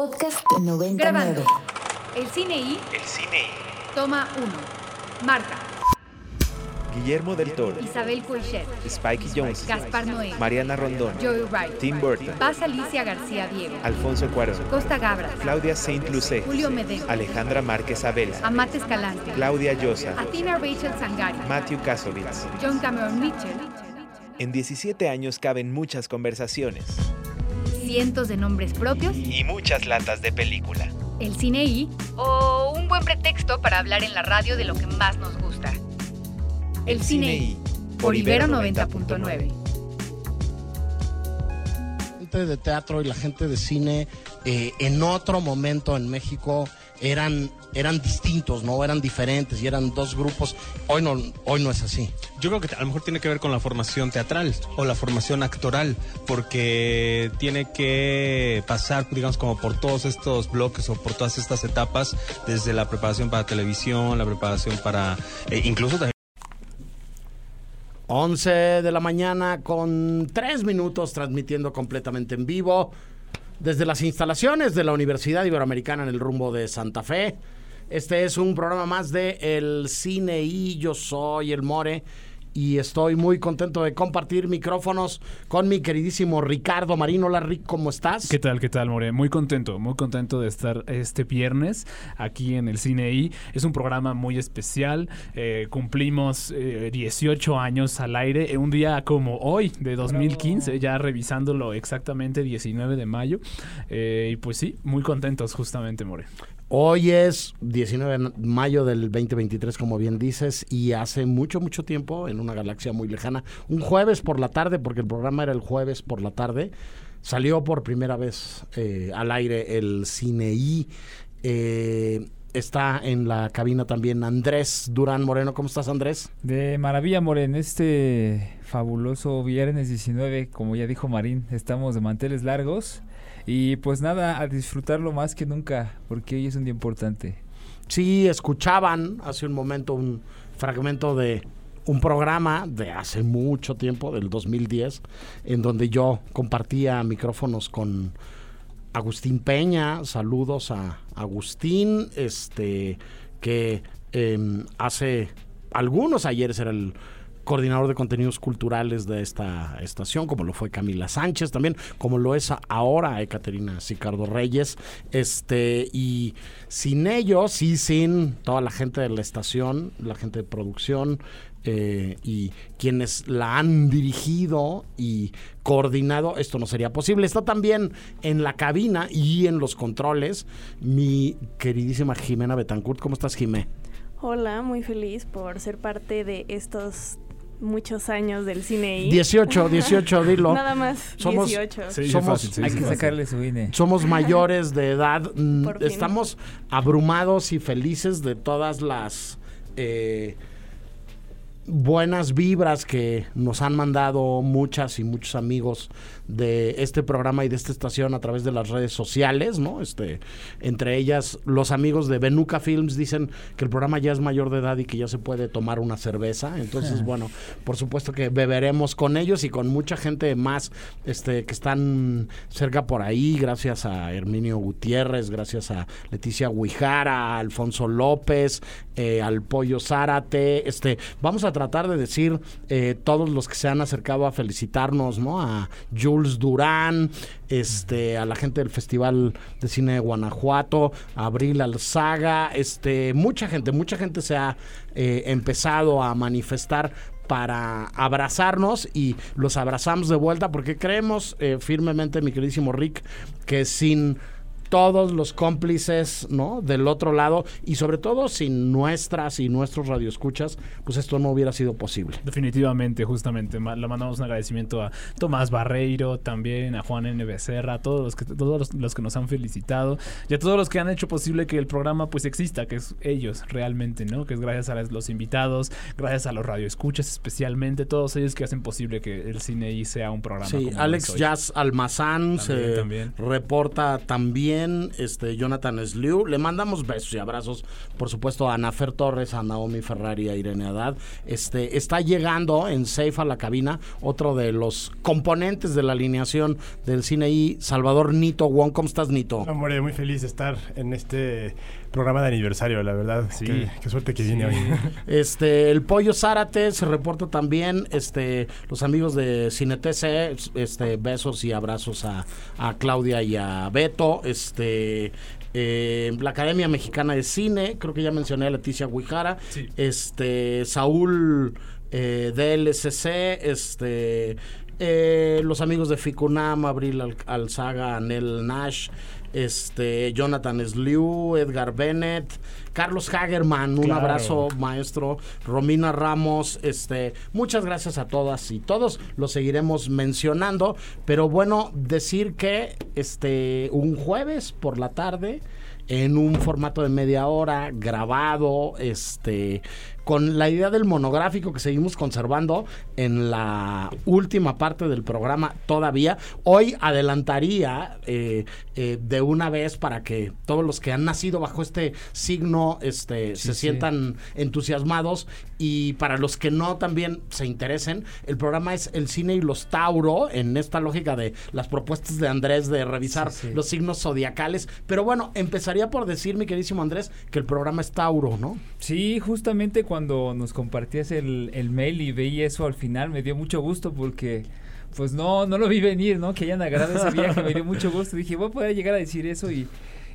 Podcast 99. Grabando. El cine y El cine y toma 1. Marca. Guillermo del Toro, Isabel Coixet. Spike Jonze, Gaspar Noé. Mariana Rondón, Joey Wright. Tim Burton, Paz Alicia García Diego. Alfonso Cuarón, Costa Gabra. Claudia Saint Lucé, Julio Medem. Alejandra Márquez Abela, Amate Escalante. Claudia Llosa, Athena Rachel Sangari. Matthew Kasovitz. John Cameron Mitchell. En 17 años caben muchas conversaciones Cientos de nombres propios. y muchas latas de película. El cine y. O un buen pretexto para hablar en la radio de lo que más nos gusta. El, cine y. Por Ibero 90.9. gente de teatro y la gente de cine eh, en otro momento en México eran, eran distintos, ¿no? Eran diferentes y eran dos grupos. Hoy no, hoy no es así. Yo creo que a lo mejor tiene que ver con la formación teatral o la formación actoral, porque tiene que pasar, digamos, como por todos estos bloques o por todas estas etapas, desde la preparación para televisión, la preparación para, eh, incluso también 11 de la mañana con 3 minutos transmitiendo completamente en vivo desde las instalaciones de la Universidad Iberoamericana en el rumbo de Santa Fe. Este es un programa más de El Cine y yo soy el More y estoy muy contento de compartir micrófonos con mi queridísimo Ricardo Marino. Hola Rick, ¿cómo estás? ¿Qué tal, qué tal, More? Muy contento, muy contento de estar este viernes aquí en el Cine I. Es un programa muy especial. eh, cumplimos eh, 18 años al aire, eh, un día como hoy, de 2015, ya revisándolo exactamente 19 de mayo. Eh, y pues sí, muy contentos justamente, More. Hoy es 19 de mayo del 2023, como bien dices, y hace mucho, mucho tiempo, en una galaxia muy lejana, un jueves por la tarde, porque el programa era el jueves por la tarde, salió por primera vez eh, al aire el Cine I. Eh, está en la cabina también Andrés Durán Moreno. ¿Cómo estás, Andrés? De maravilla, Moren, este fabuloso viernes 19, como ya dijo Marín, estamos de manteles largos y pues nada, a disfrutarlo más que nunca, porque hoy es un día importante. Sí, escuchaban hace un momento un fragmento de un programa de hace mucho tiempo, del 2010, en donde yo compartía micrófonos con Agustín Peña. Saludos a Agustín, este que eh, hace algunos ayeres era el coordinador de contenidos culturales de esta estación, como lo fue Camila Sánchez también, como lo es ahora Ekaterina Sicardo Reyes, este, y sin ellos y sin toda la gente de la estación, la gente de producción, eh, y quienes la han dirigido y coordinado, esto no sería posible. Está también en la cabina y en los controles mi queridísima Jimena Betancourt. ¿Cómo estás, Jimé? Hola, muy feliz por ser parte de estos muchos años del cine. I. 18, 18, dilo. Nada más, Somos- 18. Se dice Somos- fácil, se Hay que fácil. sacarle su INE. Somos mayores de edad, mm, estamos abrumados y felices de todas las eh, buenas vibras que nos han mandado muchas y muchos amigos de este programa y de esta estación a través de las redes sociales, ¿no? Este, entre ellas, los amigos de Benuca Films dicen que el programa ya es mayor de edad y que ya se puede tomar una cerveza. Entonces, bueno, por supuesto que beberemos con ellos y con mucha gente más este, que están cerca por ahí, gracias a Herminio Gutiérrez, gracias a Leticia Huijara, a Alfonso López, eh, al Pollo Zárate. Este, vamos a tratar de decir eh, todos los que se han acercado a felicitarnos, ¿no? A Jules Durán, este, a la gente del Festival de Cine de Guanajuato, a Abril Alzaga, este, mucha gente, mucha gente se ha eh, empezado a manifestar para abrazarnos y los abrazamos de vuelta porque creemos eh, firmemente, mi queridísimo Rick, que sin todos los cómplices, ¿no? Del otro lado y sobre todo sin nuestras y nuestros radioescuchas, pues esto no hubiera sido posible. Definitivamente, justamente. Le mandamos un agradecimiento a Tomás Barreiro, también a Juan N. Becerra, a todos los que, todos los, los que nos han felicitado y a todos los que han hecho posible que el programa pues exista, que es ellos realmente, ¿no? Que es gracias a los invitados, gracias a los radioescuchas especialmente, todos ellos que hacen posible que el cine I sea un programa. Sí, como Alex. Jazz Almazán También, se también. reporta también. También, este Jonathan Sliu. Le mandamos besos y abrazos, por supuesto, a Anafer Torres, a Naomi Ferrari, a Irene Haddad. Este, está llegando en Safe a la cabina otro de los componentes de la alineación del cine y Salvador Nito Wong. ¿Cómo estás, Nito? Hombre, muy feliz de estar en este programa de aniversario, la verdad. Sí. Qué, qué suerte que vine hoy. Este, el Pollo Zárate se reporta también, este, los amigos de Cinetc, este, besos y abrazos a, a Claudia y a Beto, este, eh, la Academia Mexicana de Cine, creo que ya mencioné a Leticia Guijara, Sí. este, Saúl eh, DLCC, este, eh, los amigos de Ficunam, Abril Al- Alzaga, Anel Nash, este, Jonathan Sliu, Edgar Bennett, Carlos Hagerman, un Claro. abrazo maestro, Romina Ramos, este, muchas gracias a todas y todos, los seguiremos mencionando, pero bueno, decir que este un jueves por la tarde en un formato de media hora grabado, este con la idea del monográfico que seguimos conservando en la última parte del programa todavía. Hoy adelantaría eh, eh, de una vez para que todos los que han nacido bajo este signo este, Sí, se sí. sientan entusiasmados y para los que no también se interesen, el programa es El Cine y los Tauro en esta lógica de las propuestas de Andrés de revisar Sí, los signos zodiacales. Pero bueno, empezaría por decir, mi queridísimo Andrés, que el programa es Tauro, ¿no? Sí, justamente cuando nos compartías el, el mail y veía eso al final me dio mucho gusto porque pues no, no lo vi venir, ¿no? Que hayan agarrado ese viaje, me dio mucho gusto. Dije, voy a poder llegar a decir eso y,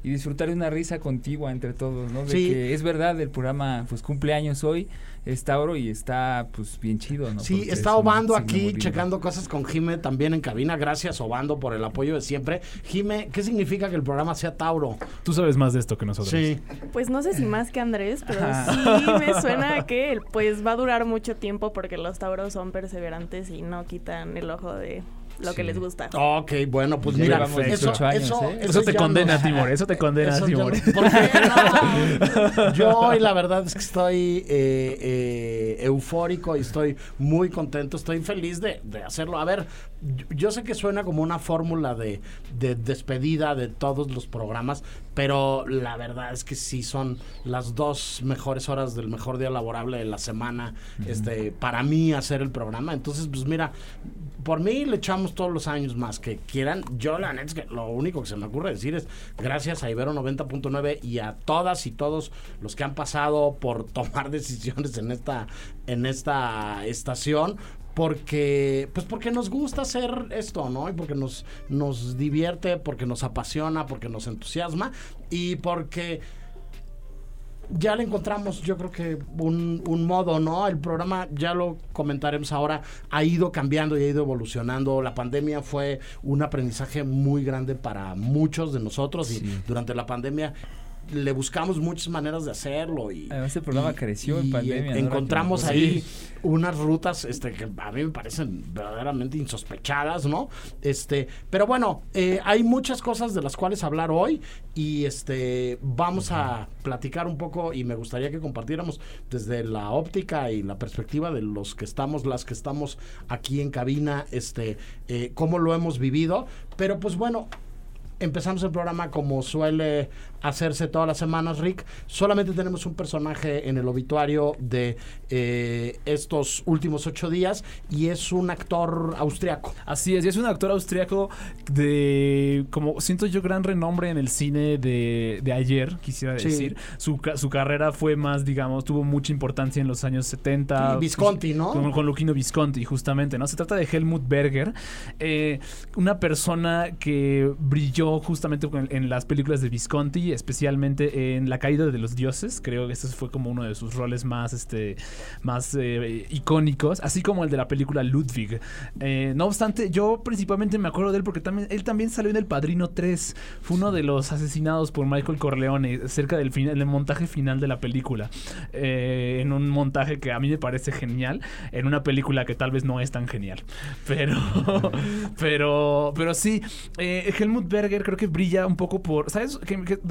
y disfrutar de una risa contigua entre todos, ¿no? De Sí. que es verdad, el programa pues cumple años hoy, es Tauro y está pues bien chido, ¿no? Sí, Porque está es Obando aquí checando cosas con Jime también en cabina. Gracias, Obando, por el apoyo de siempre. Jime, ¿qué significa que el programa sea Tauro? Tú sabes más de esto que nosotros. Sí. Pues no sé si más que Andrés, pero Ajá. sí me suena a que pues va a durar mucho tiempo porque los tauros son perseverantes y no quitan el ojo de lo que les gusta. Ok, bueno, pues mira, eso, 18 años, eso, ¿eh? Eso te condena, nos- Timor. Eso te condena, Timor. no- ¿Por qué no? Yo hoy la verdad es que estoy eh, eh, eufórico y estoy muy contento, estoy feliz de, de hacerlo. A ver, yo, yo sé que suena como una fórmula de, de despedida de todos los programas, pero la verdad es que sí son las dos mejores horas del mejor día laborable de la semana este, para mí hacer el programa. Entonces, pues mira, por mí le echamos todos los años más que quieran. Yo la neta es que lo único que se me ocurre decir es gracias a Ibero 90.9 y a todas y todos los que han pasado por tomar decisiones en esta en esta estación porque pues porque nos gusta hacer esto, ¿no? Y porque nos nos divierte, porque nos apasiona, porque nos entusiasma y porque ya le encontramos, yo creo que un, un modo, ¿no? El programa, ya lo comentaremos ahora, ha ido cambiando y ha ido evolucionando. La pandemia fue un aprendizaje muy grande para muchos de nosotros y durante la pandemia le buscamos muchas maneras de hacerlo y el programa creció en pandemia, ¿no? encontramos Sí. ahí unas rutas este que a mí me parecen verdaderamente insospechadas no este pero bueno eh, hay muchas cosas de las cuales hablar hoy y este vamos a platicar un poco y me gustaría que compartiéramos desde la óptica y la perspectiva de los que estamos las que estamos aquí en cabina este eh, cómo lo hemos vivido pero pues bueno Empezamos el programa como suele hacerse todas las semanas, Rick. Solamente tenemos un personaje en el obituario de eh, estos últimos ocho días y es un actor austriaco. Así es, y es un actor austriaco de, como siento yo, gran renombre en el cine de, de ayer, quisiera Sí. decir. Su, su carrera fue más, digamos, tuvo mucha importancia en los años 70. Sí, Visconti, ¿no? Con, con Luchino Visconti, justamente, ¿no? Se trata de Helmut Berger, eh, una persona que brilló justamente en las películas de Visconti, especialmente en La caída de los dioses. Creo que ese fue como uno de sus roles más, este, más eh, icónicos, así como el de la película Ludwig. Eh, no obstante, yo principalmente me acuerdo de él porque también, él también salió en El Padrino 3. Fue uno de los asesinados por Michael Corleone cerca del final, del montaje final de la película. Eh, en un montaje que a mí me parece genial, en una película que tal vez no es tan genial. Pero, pero, pero sí, Helmut Berger creo que brilla un poco por, ¿sabes?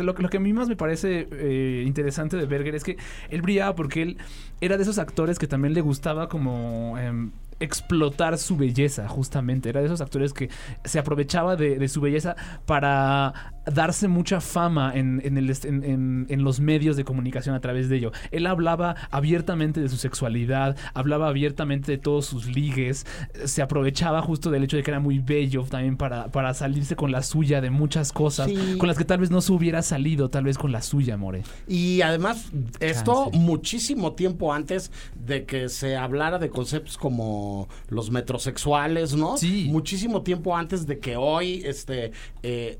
Lo, que- lo que a mí más me parece eh, interesante de Berger es que él brillaba porque él era de esos actores que también le gustaba como em, explotar su belleza, justamente. Era de esos actores que se aprovechaba de, de su belleza para darse mucha fama en, en el, en- en- en los medios de comunicación a través de ello. Él hablaba abiertamente de su sexualidad, hablaba abiertamente de todos sus ligues, se aprovechaba justo del hecho de que era muy bello también para, para salirse con la suya de muchas cosas, Sí. con las que tal vez no se hubiera salido, tal vez con la suya, More. Y además, esto Chance. muchísimo tiempo antes de que se hablara de conceptos como los metrosexuales, ¿no? Sí. Muchísimo tiempo antes de que hoy, este, eh,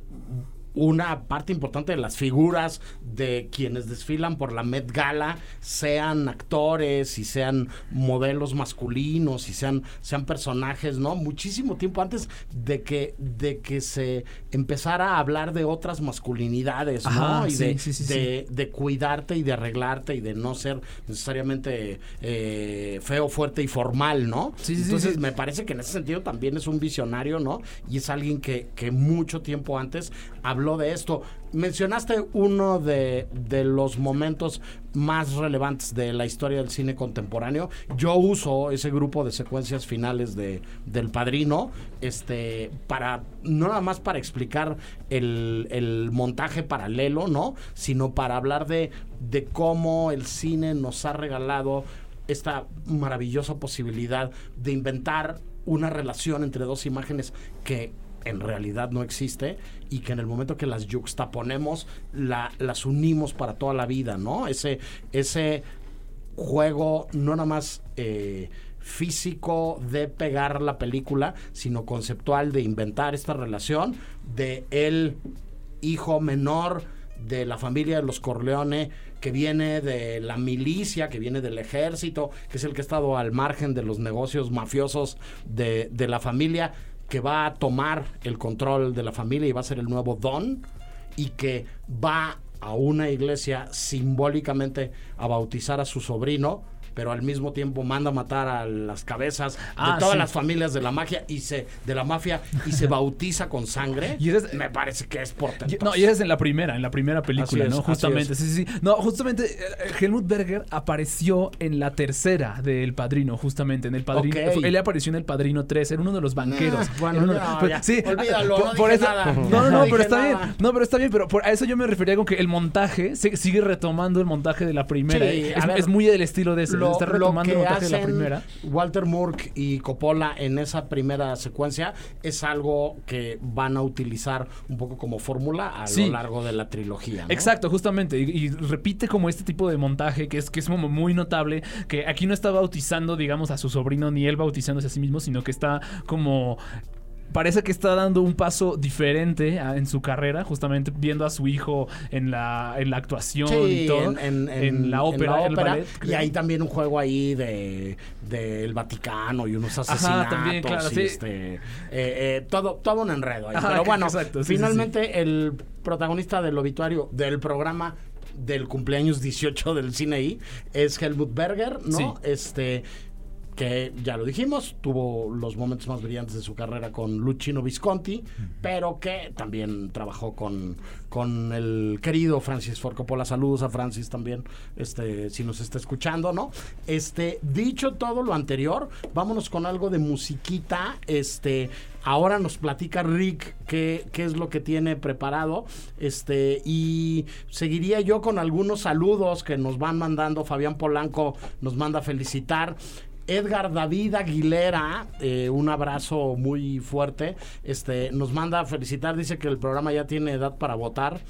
una parte importante de las figuras de quienes desfilan por la Met Gala sean actores y sean modelos masculinos y sean, sean personajes, ¿no? Muchísimo tiempo antes de que, de que se empezara a hablar de otras masculinidades, ¿no? Y sí, de, sí, sí, de- de cuidarte y de arreglarte y de no ser necesariamente eh, feo, fuerte y formal, ¿no? Sí, sí, sí, Entonces me parece que en ese sentido también es un visionario, ¿no? Y es alguien que, que mucho tiempo antes habló de esto. Mencionaste uno de, de los momentos más relevantes de la historia del cine contemporáneo. Yo uso ese grupo de secuencias finales de, del Padrino, este, para, no nada más para explicar el, el montaje paralelo, ¿no? Sino para hablar de, de cómo el cine nos ha regalado esta maravillosa posibilidad de inventar una relación entre dos imágenes que en realidad no existe y que en el momento que las yuxtaponemos la, las unimos para toda la vida, ¿no? Ese, ese juego no nada más eh, físico de pegar la película, sino conceptual de inventar esta relación de el hijo menor de la familia de los Corleone, que viene de la milicia, que viene del ejército, que es el que ha estado al margen de los negocios mafiosos de, de la familia, que va a tomar el control de la familia y va a ser el nuevo don, y que va a una iglesia simbólicamente a bautizar a su sobrino, pero al mismo tiempo manda a matar a las cabezas Ah, de todas sí. las familias de la magia y se de la mafia y se bautiza con sangre. Y es- me parece que es. Y- No, y esa es en la primera, en la primera película, es, ¿no? Justamente, es. sí, sí, sí. No, justamente eh, Helmut Berger apareció en la tercera del Padrino, justamente, en el Padrino. Él apareció en el Padrino 3, era uno de los banqueros. Bueno, uno- ya. sí, Olvídalo, por, no por eso. nada. No, no, No no, pero está nada. bien. No, pero está bien, pero por, a eso yo me refería con que el montaje se- sigue retomando el montaje de la primera. Sí, es, a ver, es muy del estilo de ese, lo, está lo retomando el que montaje de la hacen primera. Walter Moore y Coppola en esa primera secuencia es algo que van a utilizar un poco como fórmula a Sí. lo largo de la trilogía. ¿no? Exacto, justamente. Y, y repite como este tipo de montaje que es, que es como muy notable. Que aquí no está bautizando, digamos, a su sobrino, ni él bautizándose a sí mismo, sino que está como. Parece que está dando un paso diferente a- en su carrera, justamente viendo a su hijo en la, en la actuación Sí, y todo. en, en- en- la en ópera, ópera, ballet, y hay también un juego ahí de del Vaticano y unos asesinatos también, claro, y sí. este eh, eh, todo todo un enredo ahí. Ajá, pero bueno exacto, sí, sí, finalmente el protagonista del obituario del programa del cumpleaños 18 del cine I es Helmut Berger no este que ya lo dijimos, tuvo los momentos más brillantes de su carrera con Luchino Visconti, pero que también trabajó con, con el querido Francis Ford Coppola. Saludos a Francis también, este, si nos está escuchando, ¿no? Este, dicho todo lo anterior, vámonos con algo de musiquita. Este, ahora nos platica Rick qué, qué es lo que tiene preparado. Este, y seguiría yo con algunos saludos que nos van mandando. Fabián Polanco nos manda a felicitar. Edgar David Aguilera, eh, un abrazo muy fuerte. Este, nos manda a felicitar, dice que el programa ya tiene edad para votar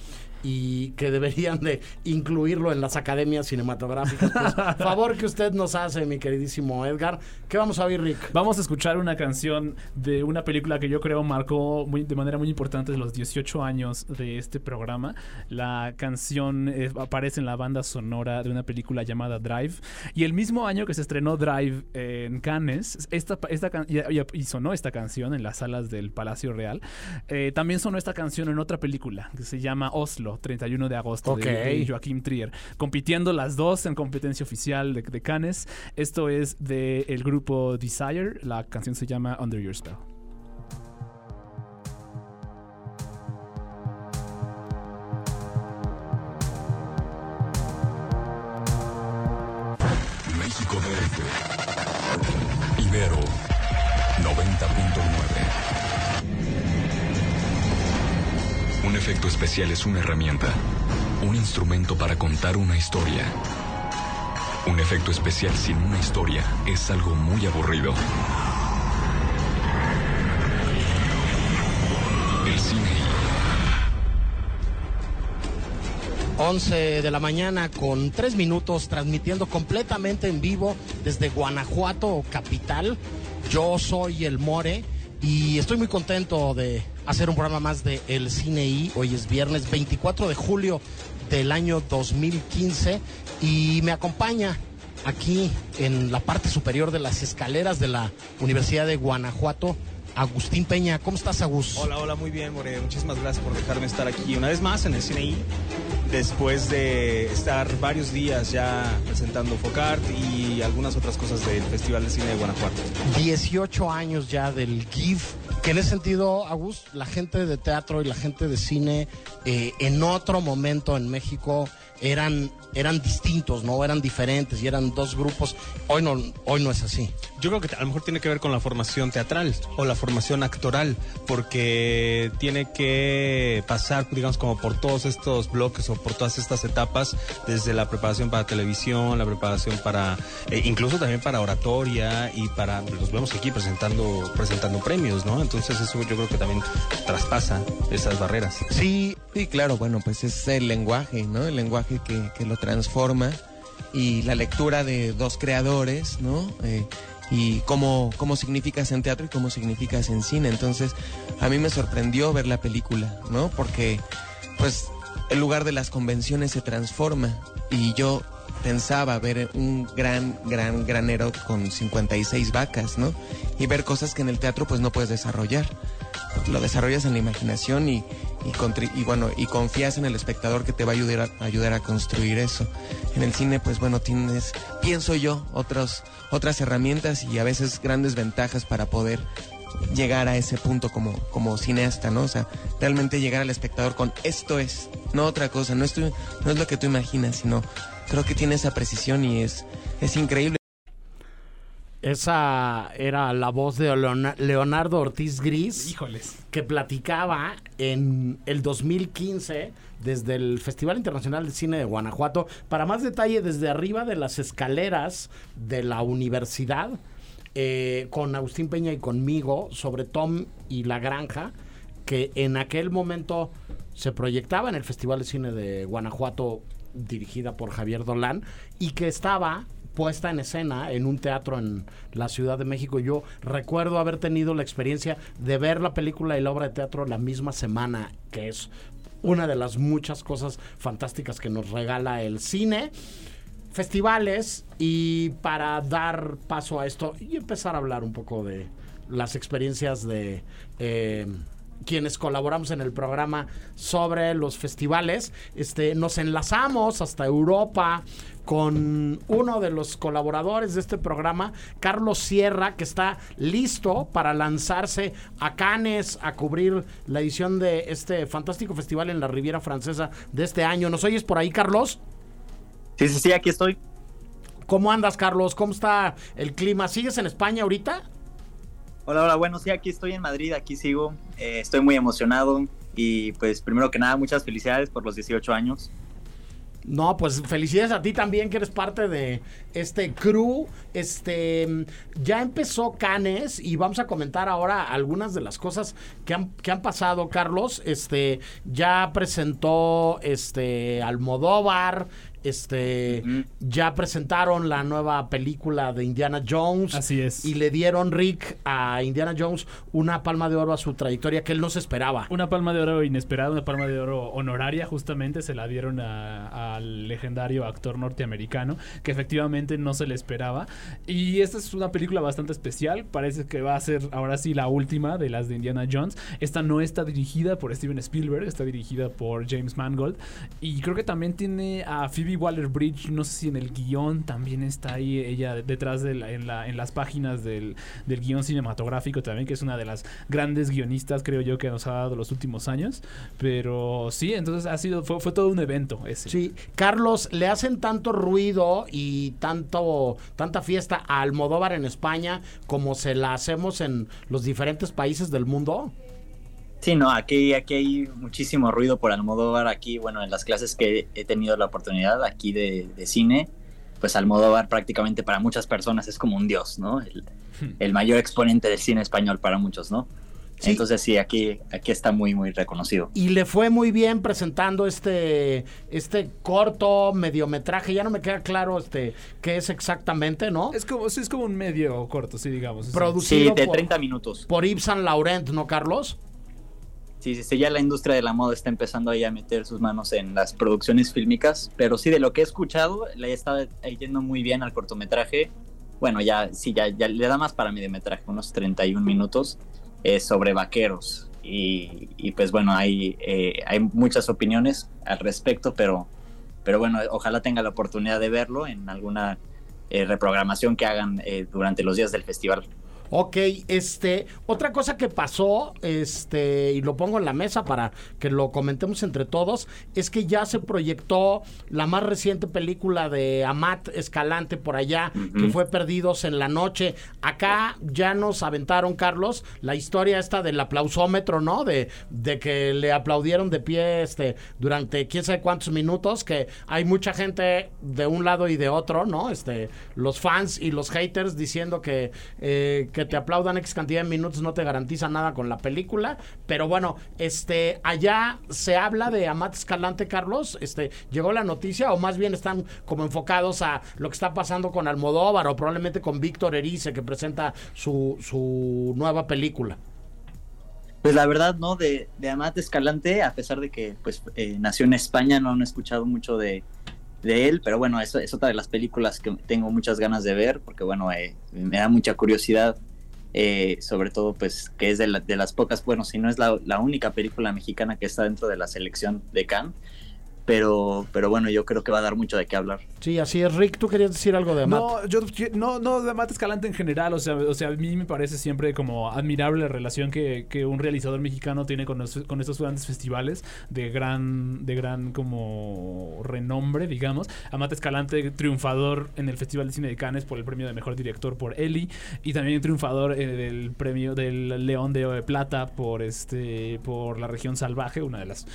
y que deberían de incluirlo en las academias cinematográficas. Pues, favor que usted nos hace, mi queridísimo Edgar. ¿Qué vamos a oír, Rick? Vamos a escuchar una canción de una película que yo creo marcó muy- de manera muy importante los 18 años de este programa. La canción eh, aparece en la banda sonora de una película llamada Drive. Y el mismo año que se estrenó Drive eh, en Cannes, esta, esta y sonó esta canción en las salas del Palacio Real, eh, también sonó esta canción en otra película que se llama Oslo, 31 de agosto, de- Ok. de Joaquim Trier, compitiendo las dos en competencia oficial de, de Cannes. Esto es del grupo Desire, la canción se llama Under Your Spell. Efecto especial es una herramienta, un instrumento para contar una historia. Un efecto especial sin una historia es algo muy aburrido. El cine 11 de la mañana con 3 minutos transmitiendo completamente en vivo desde Guanajuato, capital. Yo soy el More y estoy muy contento de hacer un programa más de El Cine I. Hoy es viernes 24 de julio del año 2015 y me acompaña aquí en la parte superior de las escaleras de la Universidad de Guanajuato Agustín Peña. ¿Cómo estás, Agus? Hola, hola, muy bien, More. Muchísimas gracias por dejarme estar aquí una vez más en el CineI, después de estar varios días ya presentando Focart y algunas otras cosas del Festival de Cine de Guanajuato. 18 años ya del GIF, que en ese sentido, Agus, la gente de teatro y la gente de cine eh, en otro momento en México eran, eran distintos, ¿no? Eran diferentes y eran dos grupos. Hoy no, hoy no es así. Yo creo que a lo mejor tiene que ver con la formación teatral o la formación actoral, porque tiene que pasar, digamos, como por todos estos bloques o por todas estas etapas, desde la preparación para televisión, la preparación para, eh, incluso también para oratoria y para, los vemos aquí presentando, presentando premios, ¿no? Entonces eso yo creo que también traspasa esas barreras. Sí, sí, claro, bueno, pues es el lenguaje, ¿no? El lenguaje que, que lo transforma y la lectura de dos creadores, ¿no? Eh, y cómo, cómo significas en teatro y cómo significas en cine. Entonces, a mí me sorprendió ver la película, ¿no? Porque, pues, el lugar de las convenciones se transforma y yo pensaba ver un gran, gran granero con 56 vacas, ¿no? Y ver cosas que en el teatro pues no puedes desarrollar. Lo desarrollas en la imaginación y, y, y, bueno, y confías en el espectador que te va a ayudar a, ayudar a construir eso. En el cine, pues bueno, tienes, pienso yo, otros, otras herramientas y a veces grandes ventajas para poder llegar a ese punto como, como cineasta, ¿no? O sea, realmente llegar al espectador con esto es, no otra cosa, no, estoy, no es lo que tú imaginas, sino creo que tiene esa precisión y es, es increíble. Esa era la voz de Leonardo Ortiz Gris. Híjoles. Que platicaba en el 2015 desde el Festival Internacional de Cine de Guanajuato. Para más detalle, desde arriba de las escaleras de la universidad, eh, con Agustín Peña y conmigo, sobre Tom y La Granja, que en aquel momento se proyectaba en el Festival de Cine de Guanajuato dirigida por Javier Dolan y que estaba puesta en escena en un teatro en la Ciudad de México. Yo recuerdo haber tenido la experiencia de ver la película y la obra de teatro la misma semana, que es una de las muchas cosas fantásticas que nos regala el cine. Festivales y para dar paso a esto y empezar a hablar un poco de las experiencias de... Eh, quienes colaboramos en el programa sobre los festivales, este, nos enlazamos hasta Europa con uno de los colaboradores de este programa, Carlos Sierra, que está listo para lanzarse a Cannes a cubrir la edición de este fantástico festival en la Riviera Francesa de este año. ¿Nos oyes por ahí, Carlos? Sí, sí, sí, aquí estoy. ¿Cómo andas, Carlos? ¿Cómo está el clima? ¿Sigues en España ahorita? Hola, hola, bueno, sí, aquí estoy en Madrid, aquí sigo. Eh, estoy muy emocionado y pues primero que nada, muchas felicidades por los 18 años. No, pues felicidades a ti también que eres parte de este crew. Este ya empezó Canes y vamos a comentar ahora algunas de las cosas que han, que han pasado, Carlos. Este ya presentó este Almodóvar, este ya presentaron la nueva película de Indiana Jones. Así es. Y le dieron Rick a Indiana Jones una palma de oro a su trayectoria que él no se esperaba. Una palma de oro inesperada, una palma de oro honoraria, justamente se la dieron al legendario actor norteamericano, que efectivamente no se le esperaba. Y esta es una película bastante especial. Parece que va a ser ahora sí la última de las de Indiana Jones. Esta no está dirigida por Steven Spielberg, está dirigida por James Mangold. Y creo que también tiene a Phoebe Phoebe Waller-Bridge, no sé si en el guion también está ahí ella detrás de la, en, la, en las páginas del, del guion cinematográfico también, que es una de las grandes guionistas, creo yo, que nos ha dado los últimos años. Pero sí, entonces ha sido, fue, fue todo un evento ese. Sí, Carlos, ¿le hacen tanto ruido y tanto tanta fiesta a Almodóvar en España como se la hacemos en los diferentes países del mundo? Sí, no, aquí, aquí hay muchísimo ruido por Almodóvar. Aquí, bueno, en las clases que he tenido la oportunidad aquí de, de cine, pues Almodóvar prácticamente para muchas personas es como un dios, ¿no? El, el mayor exponente del cine español para muchos, ¿no? Sí. Entonces sí, aquí, aquí está muy, muy reconocido. Y le fue muy bien presentando este, este corto mediometraje. Ya no me queda claro este qué es exactamente, ¿no? Es como, sí, es como un medio corto, sí, digamos. Producido Sí, de por, 30 minutos. por Saint Laurent, ¿no, Carlos? Sí, sí, sí, ya la industria de la moda está empezando ahí a meter sus manos en las producciones fílmicas, pero sí, de lo que he escuchado, le está yendo muy bien al cortometraje. Bueno, ya, sí, ya, ya le da más para mediometraje, unos 31 minutos, eh, sobre vaqueros. Y, y, pues bueno, hay, eh, hay muchas opiniones al respecto, pero, pero bueno, ojalá tenga la oportunidad de verlo en alguna eh, reprogramación que hagan eh, durante los días del festival. Ok, este, otra cosa que pasó, este, y lo pongo en la mesa para que lo comentemos entre todos, es que ya se proyectó la más reciente película de Amat Escalante por allá, que fue Perdidos en la Noche. Acá ya nos aventaron, Carlos, la historia esta del aplausómetro, ¿no? De, de que le aplaudieron de pie, este, durante quién sabe cuántos minutos, que hay mucha gente de un lado y de otro, ¿no? Este, los fans y los haters diciendo que, eh, que te aplaudan X cantidad de minutos no te garantiza nada con la película. Pero bueno, este, allá se habla de Amat Escalante, Carlos. Este, ¿llegó la noticia? O más bien están como enfocados a lo que está pasando con Almodóvar o probablemente con Víctor Erice, que presenta su, su nueva película. Pues la verdad, ¿no? De, de Amat Escalante, a pesar de que pues eh, nació en España, no han escuchado mucho de, de él, pero bueno, eso es otra de las películas que tengo muchas ganas de ver, porque bueno, eh, me da mucha curiosidad, eh, sobre todo pues que es de, la, de, las pocas, bueno, si no es la, la, única película mexicana que está dentro de la selección de Cannes, pero, pero bueno, yo creo que va a dar mucho de qué hablar. Sí, así es. Rick, ¿tú querías decir algo de Amat? No, yo, no, no, de Amat Escalante en general, o sea, o sea, a mí me parece siempre como admirable la relación que, que un realizador mexicano tiene con, los, con estos grandes festivales de gran, de gran como renombre, digamos. Amat Escalante, triunfador en el Festival de Cine de Cannes por el premio de Mejor Director por Eli, y también triunfador en el premio del León de Plata por, este, por La Región Salvaje, una de las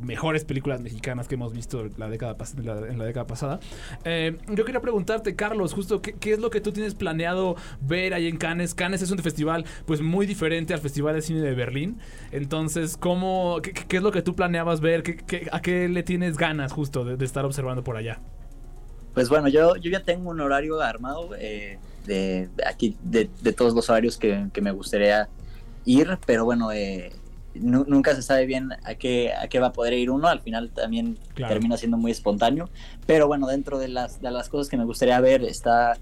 mejores películas mexicanas que hemos visto la década en, la, en la década pasada. Eh, yo quería preguntarte, Carlos, justo ¿qué, ¿qué, es lo que tú tienes planeado ver ahí en Cannes. Cannes es un festival pues muy diferente al Festival de Cine de Berlín. Entonces, ¿cómo, qué, qué es lo que tú planeabas ver? ¿Qué, a qué le tienes ganas justo de, estar observando por allá? Pues bueno, yo, yo ya tengo un horario armado eh, de, de, aquí, de, de, todos los horarios que, que, me gustaría ir, pero bueno, eh, nunca se sabe bien a qué, a qué va a poder ir uno, al final también claro. termina siendo muy espontáneo, pero bueno, dentro de las, de las cosas que me gustaría ver está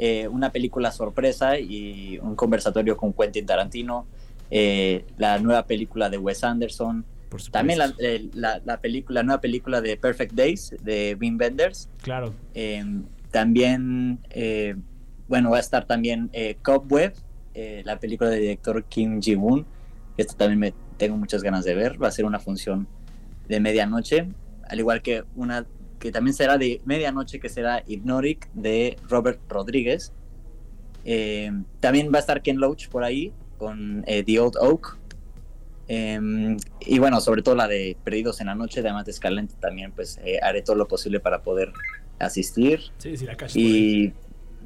eh, una película sorpresa y un conversatorio con Quentin Tarantino, eh, la nueva película de Wes Anderson, también la, eh, la, la, película, la nueva película de Perfect Days de Wim Wenders. Claro. Eh, también, bueno, va a estar también Cobweb, la película del director Kim Ji-woon, esto también me tengo muchas ganas de ver. Va a ser una función de medianoche, al igual que una que también será de medianoche, que será Hypnotic de Robert Rodríguez. Eh, también va a estar Ken Loach por ahí con eh, The Old Oak. Eh, y bueno, sobre todo la de Perdidos en la Noche de Amate Escalante también, pues eh, haré todo lo posible para poder asistir. Sí, sí, la y,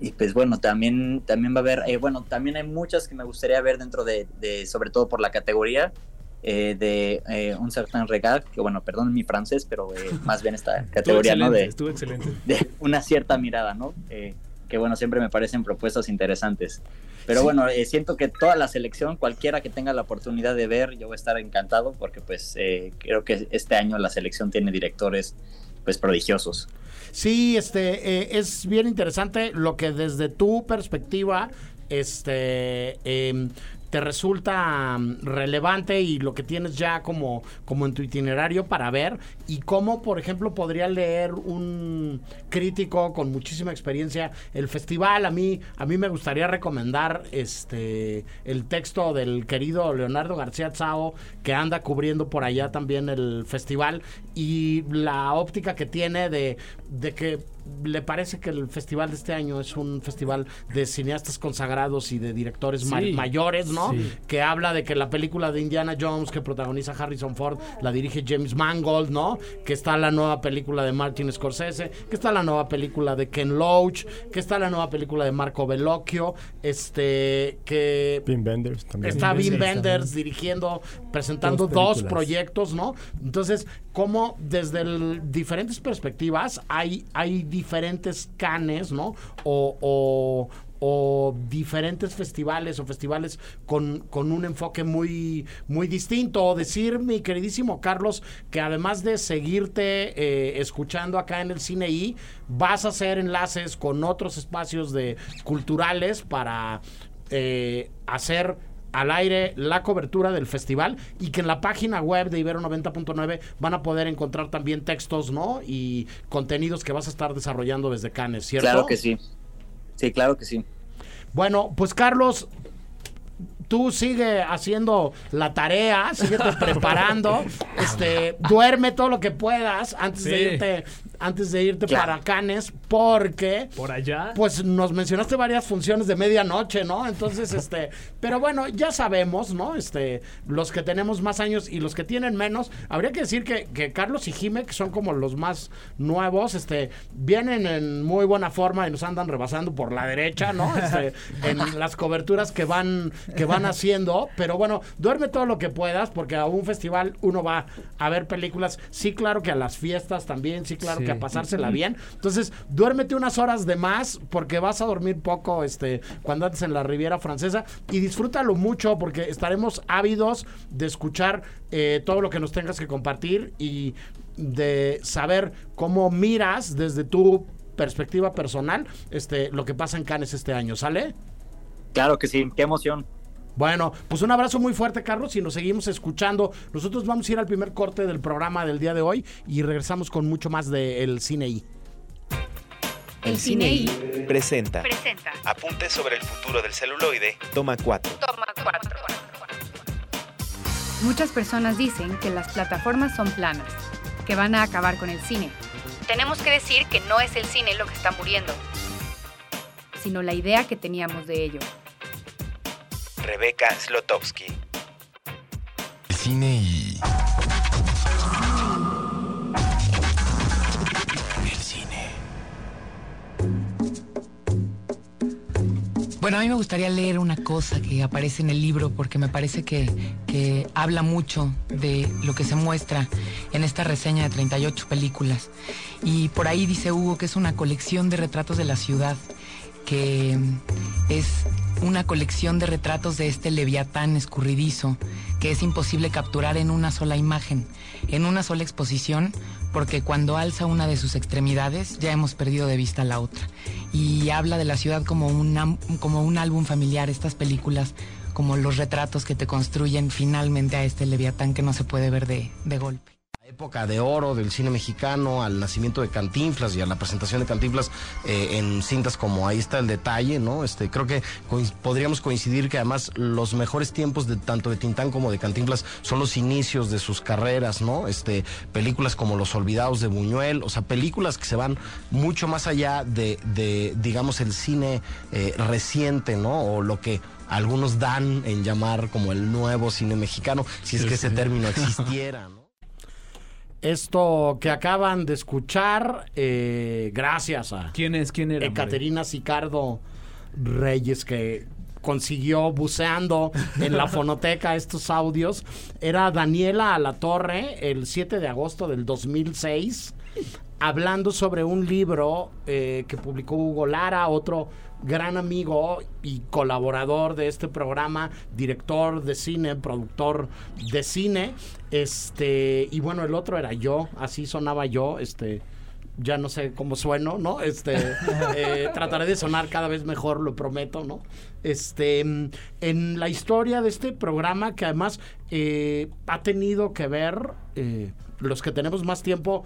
y pues bueno, también, también va a haber, bueno, también hay muchas que me gustaría ver dentro de, de sobre todo por la categoría eh, de eh, un certain regard, que bueno, perdón mi francés, pero eh, más bien esta categoría, ¿no? De, de una cierta mirada, ¿no? que bueno, siempre me parecen propuestas interesantes. Pero sí. bueno, siento que toda la selección, cualquiera que tenga la oportunidad de ver, yo voy a estar encantado porque pues creo que este año la selección tiene directores pues prodigiosos. Sí, este eh, es bien interesante lo que desde tu perspectiva, este eh, te resulta mm, relevante y lo que tienes ya como, como en tu itinerario para ver y cómo, por ejemplo, podría leer un crítico con muchísima experiencia el festival. A mí, a mí me gustaría recomendar este el texto del querido Leonardo García Tsao que anda cubriendo por allá también el festival y la óptica que tiene de, de que le parece que el festival de este año es un festival de cineastas consagrados y de directores ma- mayores, ¿no? Sí. Que habla de que la película de Indiana Jones que protagoniza Harrison Ford la dirige James Mangold, ¿no? Que está la nueva película de Martin Scorsese, que está la nueva película de Ken Loach, que está la nueva película de Marco Bellocchio, este que Pim Benders también. Está Wenders también. dirigiendo, presentando Dos proyectos, ¿no? Entonces, como desde el- diferentes perspectivas hay, hay diferentes canes, ¿no? O, o- o diferentes festivales o festivales con, con un enfoque muy, muy distinto. O decir, mi queridísimo Carlos, que además de seguirte eh, escuchando acá en el Cine I, vas a hacer enlaces con otros espacios de culturales para eh, hacer al aire la cobertura del festival y que en la página web de Ibero 90.9 van a poder encontrar también textos, ¿no? Y contenidos que vas a estar desarrollando desde Cannes, ¿cierto? Claro que sí. Sí, claro que sí. Bueno, pues Carlos, tú sigue haciendo la tarea, síguete preparando, este, duerme todo lo que puedas antes de irte, antes de irte Claro. para Cannes, porque Por allá. pues nos mencionaste varias funciones de medianoche, ¿no? Entonces, este, pero bueno, ya sabemos, ¿no? Este, los que tenemos más años y los que tienen menos, habría que decir que, que Carlos y Jime, que son como los más nuevos, este, vienen en muy buena forma y nos andan rebasando por la derecha, ¿no? Este, en las coberturas que van, que van haciendo, pero bueno, duerme todo lo que puedas, porque a un festival uno va a ver películas, sí, claro que a las fiestas también, sí, claro Sí. que a pasársela bien. Entonces, duérmete unas horas de más porque vas a dormir poco este cuando andes en la Riviera Francesa y disfrútalo mucho porque estaremos ávidos de escuchar eh, todo lo que nos tengas que compartir y de saber cómo miras desde tu perspectiva personal este lo que pasa en Cannes este año, ¿sale? Claro que sí. Qué emoción. Bueno, pues un abrazo muy fuerte, Carlos, y nos seguimos escuchando. Nosotros vamos a ir al primer corte del programa del día de hoy y regresamos con mucho más del cine I. El Cine I Presenta. presenta Apuntes sobre el futuro del celuloide. Toma 4. Toma 4. Muchas personas dicen que las plataformas son planas, que van a acabar con el cine. Tenemos que decir que no es el cine lo que está muriendo, sino la idea que teníamos de ello. Rebeca Slotowski. Cine y... Bueno, a mí me gustaría leer una cosa que aparece en el libro porque me parece que, que habla mucho de lo que se muestra en esta reseña de 38 películas. Y por ahí dice Hugo que es una colección de retratos de la ciudad, que es una colección de retratos de este leviatán escurridizo que es imposible capturar en una sola imagen, en una sola exposición, porque cuando alza una de sus extremidades ya hemos perdido de vista la otra. Y habla de la ciudad como como un álbum familiar, estas películas como los retratos que te construyen finalmente a este leviatán que no se puede ver de, de golpe. Época de oro del cine mexicano, al nacimiento de Cantinflas y a la presentación de Cantinflas eh, en cintas como Ahí está el detalle, ¿no? Este, creo que coinc- podríamos coincidir que además los mejores tiempos de tanto de Tintán como de Cantinflas son los inicios de sus carreras, ¿no? Este, películas como Los Olvidados de Buñuel, o sea, películas que se van mucho más allá de, de digamos, el cine eh, reciente, ¿no? O lo que algunos dan en llamar como el nuevo cine mexicano, si es Sí, que sí. ese término existiera, ¿no? Esto que acaban de escuchar, eh, gracias a ¿Quién es? ¿Quién era? Ekaterina Sicardo Reyes, que consiguió buceando en la fonoteca estos audios, era Daniela Alatorre el 7 de agosto del 2006, hablando sobre un libro eh, que publicó Hugo Lara, otro gran amigo y colaborador de este programa, director de cine, productor de cine, este, y bueno, el otro era yo, así sonaba yo, este, ya no sé cómo sueno, ¿no? Este, eh, trataré de sonar cada vez mejor, lo prometo, ¿no? Este, en la historia de este programa que además eh, ha tenido que ver, eh, los que tenemos más tiempo,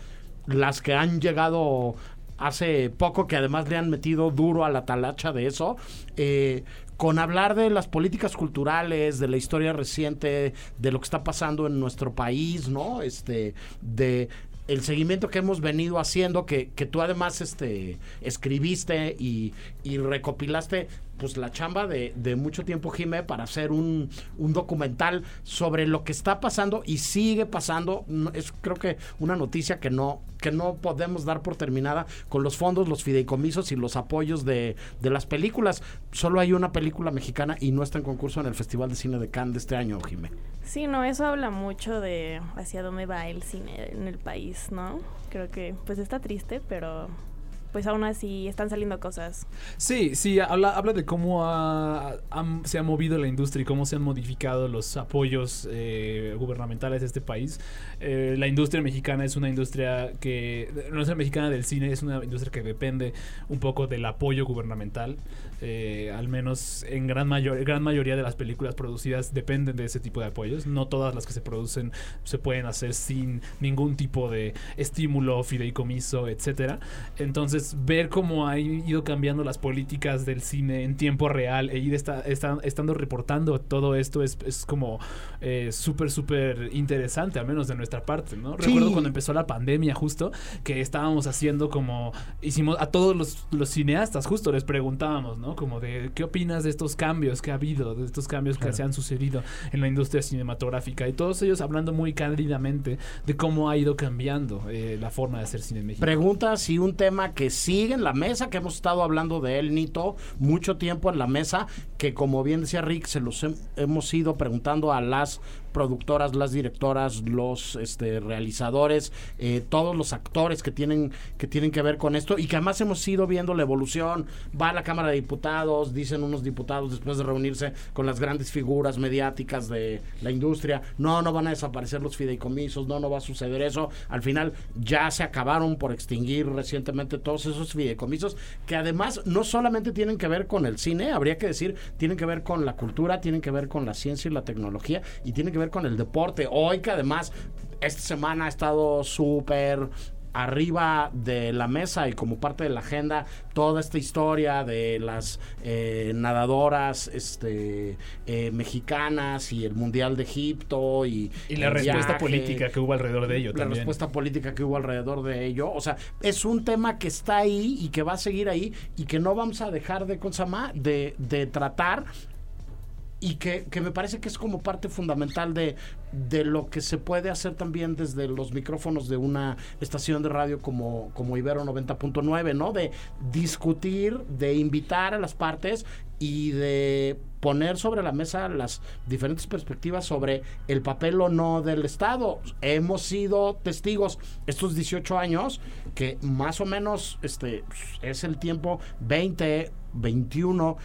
las que han llegado hace poco, que además le han metido duro a la talacha de eso, eh, con hablar de las políticas culturales, de la historia reciente, de lo que está pasando en nuestro país, ¿no? Este, de el seguimiento que hemos venido haciendo, que, que tú además este, escribiste y, y recopilaste pues la chamba de, de mucho tiempo, Jimé, para hacer un, un, documental sobre lo que está pasando y sigue pasando. Es creo que una noticia que no, que no podemos dar por terminada con los fondos, los fideicomisos y los apoyos de, de las películas. Solo hay una película mexicana y no está en concurso en el Festival de Cine de Cannes este año, Jimé. Sí, no, eso habla mucho de hacia dónde va el cine en el país, ¿no? Creo que pues está triste, pero pues aún así están saliendo cosas. Sí, sí, habla, habla de cómo ha, se ha movido la industria y cómo se han modificado los apoyos eh, gubernamentales de este país. Eh, la industria mexicana es una industria que, la industria mexicana del cine es una industria que depende un poco del apoyo gubernamental. Eh, al menos en gran, mayor, gran mayoría de las películas producidas dependen de ese tipo de apoyos. No todas las que se producen se pueden hacer sin ningún tipo de estímulo, fideicomiso, etcétera. Entonces, ver cómo ha ido cambiando las políticas del cine en tiempo real e ir estando reportando todo esto es, es como eh, súper, súper interesante, al menos de nuestra parte, ¿no? Sí. Recuerdo cuando empezó la pandemia justo, que estábamos haciendo como, hicimos a todos los, los cineastas, justo les preguntábamos, ¿no? Como de, ¿qué opinas de estos cambios que ha habido, de estos cambios claro. que se han sucedido en la industria cinematográfica? Y todos ellos hablando muy cándidamente de cómo ha ido cambiando eh, la forma de hacer cine en México. Pregunta si un tema que sigue en la mesa, que hemos estado hablando de él, Nito, mucho tiempo en la mesa, que como bien decía Rick, se los he, hemos ido preguntando a las productoras, las directoras, los este, realizadores, eh, todos los actores que tienen, que tienen que ver con esto y que además hemos ido viendo la evolución. Va a la Cámara de Diputados, dicen unos diputados después de reunirse con las grandes figuras mediáticas de la industria, no, no van a desaparecer los fideicomisos, no, no va a suceder eso. Al final ya se acabaron por extinguir recientemente todos esos fideicomisos que además no solamente tienen que ver con el cine, habría que decir, tienen que ver con la cultura, tienen que ver con la ciencia y la tecnología y tienen que ver con el deporte. Hoy que además esta semana ha estado súper arriba de la mesa y como parte de la agenda toda esta historia de las eh, nadadoras este, eh, mexicanas y el Mundial de Egipto y, y la respuesta viaje, política que hubo alrededor de ello. La también. respuesta política que hubo alrededor de ello. O sea, es un tema que está ahí y que va a seguir ahí y que no vamos a dejar de, de, de tratar y que, que, me parece que es como parte fundamental de, de, lo que se puede hacer también desde los micrófonos de una estación de radio como, como Ibero 90.9, ¿no? De discutir, de invitar a las partes y de poner sobre la mesa las diferentes perspectivas sobre el papel o no del Estado. Hemos sido testigos estos 18 años que más o menos este es el tiempo 20, 21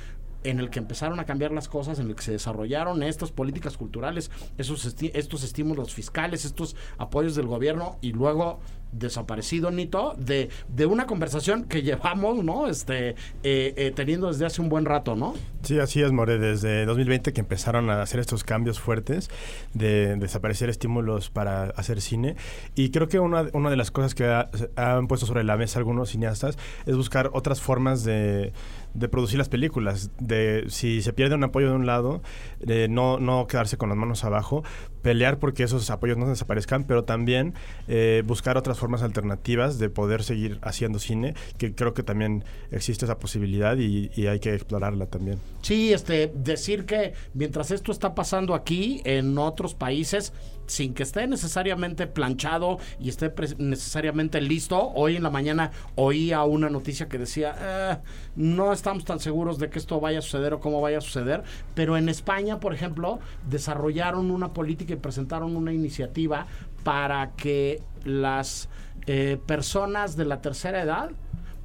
en el que empezaron a cambiar las cosas, en el que se desarrollaron estas políticas culturales, esos estos estímulos fiscales, estos apoyos del gobierno y luego desaparecido Nito de, de una conversación que llevamos no este eh, eh, teniendo desde hace un buen rato no sí así es More. Desde 2020 que empezaron a hacer estos cambios fuertes de desaparecer estímulos para hacer cine. Y creo que una, una de las cosas que ha, han puesto sobre la mesa algunos cineastas es buscar otras formas de de producir las películas, de si se pierde un apoyo de un lado, de no, no quedarse con las manos abajo, pelear porque esos apoyos no desaparezcan, pero también eh, buscar otras formas alternativas de poder seguir haciendo cine, que creo que también existe esa posibilidad y, y, hay que explorarla también. Sí, este, decir que mientras esto está pasando aquí, en otros países, sin que esté necesariamente planchado y esté necesariamente listo, hoy en la mañana oía una noticia que decía, eh, no estamos tan seguros de que esto vaya a suceder o cómo vaya a suceder, pero en España, por ejemplo, desarrollaron una política y presentaron una iniciativa para que las eh, personas de la tercera edad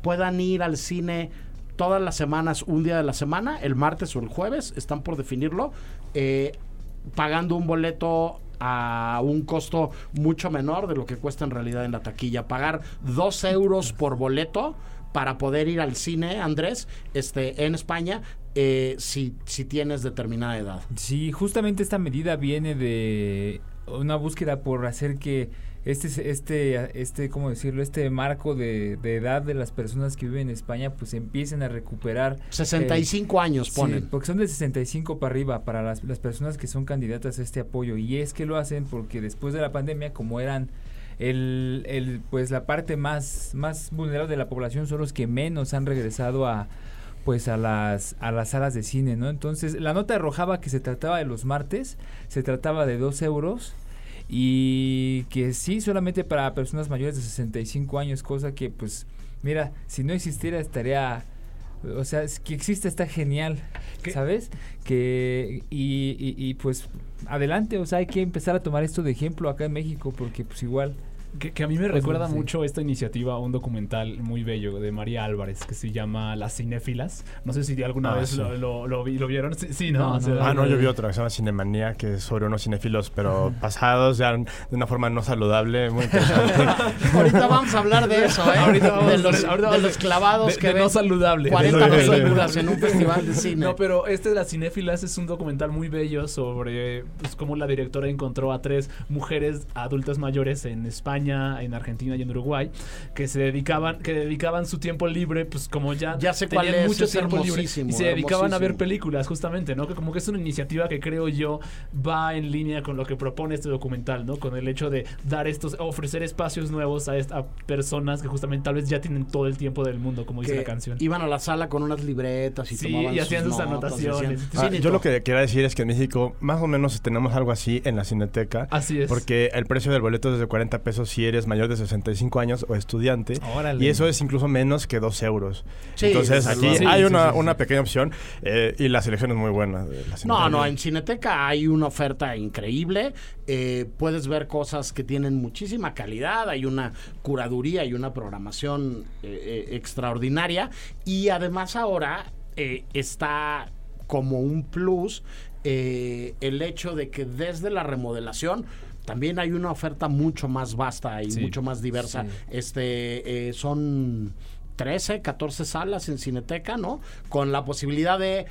puedan ir al cine todas las semanas, un día de la semana, el martes o el jueves, están por definirlo, eh, pagando un boleto a un costo mucho menor de lo que cuesta en realidad en la taquilla. Pagar dos euros por boleto para poder ir al cine, Andrés, este, en España, eh, si, si tienes determinada edad. Sí, justamente esta medida viene de una búsqueda por hacer que este, este, este, ¿cómo decirlo? Este marco de, de edad de las personas que viven en España, pues empiecen a recuperar. 65 años ponen. Sí, porque son de 65 para arriba para las, las personas que son candidatas a este apoyo. Y es que lo hacen porque después de la pandemia, como eran el, el pues la parte más, más vulnerable de la población, son los que menos han regresado a pues a las a las salas de cine, ¿no? Entonces, la nota arrojaba que se trataba de los martes, se trataba de dos euros y que sí solamente para personas mayores de 65 años, cosa que pues mira, si no existiera estaría o sea, es que existe está genial, ¿sabes? Que y, y, y, pues adelante, o sea, hay que empezar a tomar esto de ejemplo acá en México porque pues igual que, que, a mí me Pues, recuerda sí. mucho esta iniciativa a un documental muy bello de María Álvarez que se llama Las Cinéfilas. No sé si alguna Ah, vez sí. lo, lo, lo vi- lo vieron. Sí, sí, ¿no? Ah, no, yo vi otra que se llama Cinemanía, que es sobre unos cinéfilos, pero pasados ya de una forma no saludable, muy interesante. Ahorita vamos a hablar de eso, ¿eh? Ahorita vamos de a los, ahorita de los clavados de- que de ven no saludable. 40 De no saludable. películas en un festival de cine. No, pero este de las cinéfilas es un documental muy bello sobre pues, cómo la directora encontró a tres mujeres adultas mayores en España, en Argentina y en Uruguay que se dedicaban que dedicaban su tiempo libre, pues como ya, Ya sé cuál tenían es, mucho es tiempo libre y se dedicaban a ver películas justamente, ¿no? Que como que es una iniciativa que creo yo va en línea con lo que propone este documental, ¿no? Con el hecho de dar estos ofrecer espacios nuevos a, a personas que justamente tal vez ya tienen todo el tiempo del mundo, como dice la canción. Iban a la sala con unas libretas y Sí, tomaban y hacían sus notas, anotaciones. Ah, "Sí, yo Nito". lo que quería decir es que en México más o menos tenemos algo así en la Cineteca. Así es. Porque el precio del boleto es de 40 pesos si eres mayor de 65 años o estudiante. Órale. Y eso es incluso menos que 2 euros. Sí, Entonces aquí. Sí, hay sí, una, sí, sí. una pequeña opción eh, y la selección es muy buena. de la No, Cineteca. no, en Cineteca hay una oferta increíble. eh, puedes ver cosas que tienen muchísima calidad. Hay una curaduría y una programación eh, eh, extraordinaria. Y además ahora eh, está como un plus eh, el hecho de que desde la remodelación también hay una oferta mucho más vasta y Sí, mucho más diversa. sí. Este eh, son 13, 14 salas en Cineteca, ¿no? Con la posibilidad de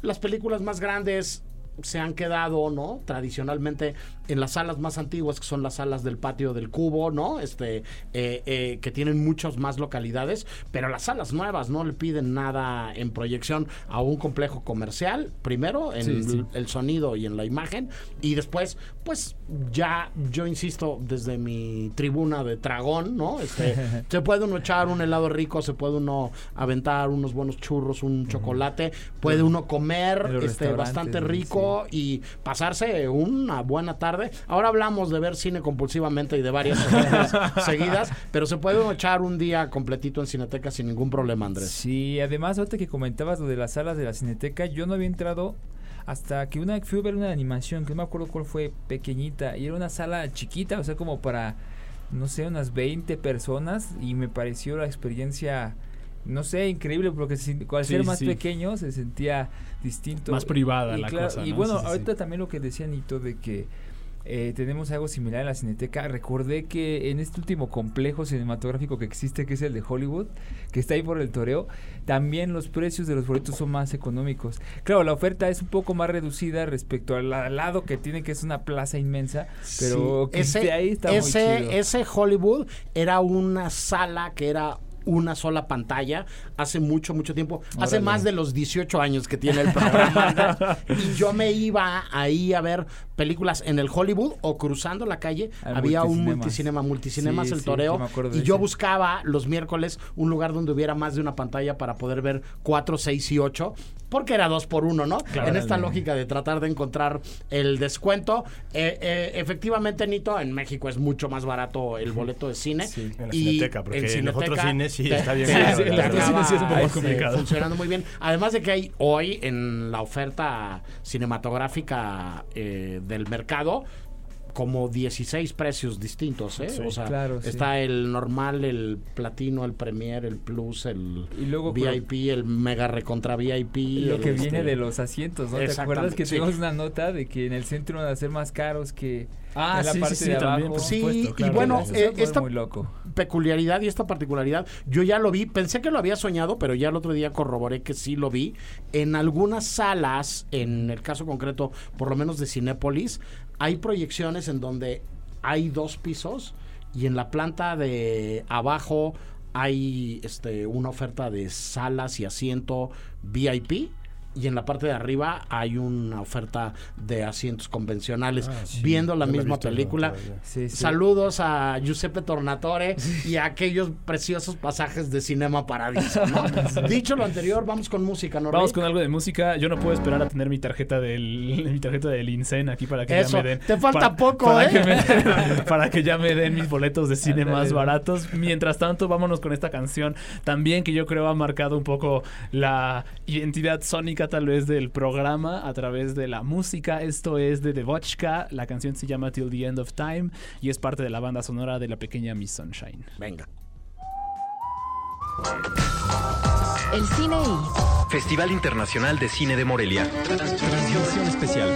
las películas más grandes se han quedado, ¿no? Tradicionalmente en las salas más antiguas, que son las salas del patio del cubo, ¿no? Este, eh, eh, que tienen muchas más localidades, pero las salas nuevas no le piden nada en proyección a un complejo comercial, primero en Sí, sí. el sonido y en la imagen, y después, pues ya, yo insisto, desde mi tribuna de tragón, ¿no? Este, se puede uno echar un helado rico, se puede uno aventar unos buenos churros, un chocolate, puede uno comer este, bastante rico y pasarse una buena tarde. Ahora hablamos de ver cine compulsivamente y de varias seguidas, pero se puede echar un día completito en Cineteca sin ningún problema, Andrés. Sí, además, ahorita que comentabas lo de las salas de la Cineteca, yo no había entrado hasta que una fui a ver una animación, que no me acuerdo cuál fue, pequeñita, y era una sala chiquita, o sea, como para, no sé, unas 20 personas, y me pareció la experiencia, no sé, increíble, porque al Sí, ser más sí. pequeño se sentía distinto. Más privada y la claro, cosa, Y ¿no? bueno, sí. ahorita también lo que decía Nito de que eh, tenemos algo similar en la Cineteca. Recordé que en este último complejo cinematográfico que existe, que es el de Hollywood, que está ahí por el toreo, también los precios de los boletos son más económicos. Claro, la oferta es un poco más reducida respecto al, lado que tiene, que es una plaza inmensa, pero Sí, que esté ahí está ese, muy chido. ese Hollywood era una sala que era una sola pantalla hace mucho, mucho tiempo. Hace más de los 18 años que tiene el programa. y yo me iba ahí a ver películas en el Hollywood o cruzando la calle. Al había un multicinema, multicinemas Sí, el sí, toreo. y yo ese. buscaba los miércoles un lugar donde hubiera más de una pantalla para poder ver 4, 6 y 8. Porque era dos por uno, ¿no? Claro. en esta lógica de tratar de encontrar el descuento. Eh, eh, efectivamente, Nito, en México es mucho más barato el boleto de cine. En la Y Cineteca, porque en los otros cines sí está bien en los otros cines sí es un poco este, complicado. funcionando muy bien. Además de que hay hoy en la oferta cinematográfica eh, del mercado como 16 precios distintos, ¿eh? Sí. o sea, Claro, sí. está el normal, el platino, el premier, el plus, el Y luego VIP, el mega recontra VIP. Lo que este, viene de los asientos, ¿no? ¿Te acuerdas que sí. tuvimos una nota de que en el centro van a ser más caros que Ah, en la sí, sí, parte sí, de también, abajo. por Sí, supuesto, y claro. bueno, eh, esta muy loco. peculiaridad y esta particularidad, yo ya lo vi, pensé que lo había soñado, pero ya el otro día corroboré que sí lo vi. En algunas salas, en el caso concreto, por lo menos de Cinépolis, hay proyecciones en donde hay dos pisos y en la planta de abajo hay este una oferta de salas y asiento VIP. Y en la parte de arriba hay una oferta de asientos convencionales. Ah, sí, viendo la misma película. todavía. Sí, sí. Saludos a Giuseppe Tornatore y a aquellos preciosos pasajes de Cinema Paradiso. ¿no? Dicho lo anterior, vamos con música, ¿no? Vamos con algo de música. Yo no puedo esperar a tener mi tarjeta del mi tarjeta del INSEN aquí para que Eso, ya me den. te falta para- poco, para ¿eh? Que me- para que ya me den mis boletos de cine más baratos. Mientras tanto, vámonos con esta canción también que yo creo ha marcado un poco la identidad sónica tal vez del programa a través de la música. Esto es de The Vodka. La canción se llama Till the End of Time y es parte de la banda sonora de la pequeña Miss Sunshine. Venga. El cine y Festival Internacional de Cine de Morelia. Transmisión especial.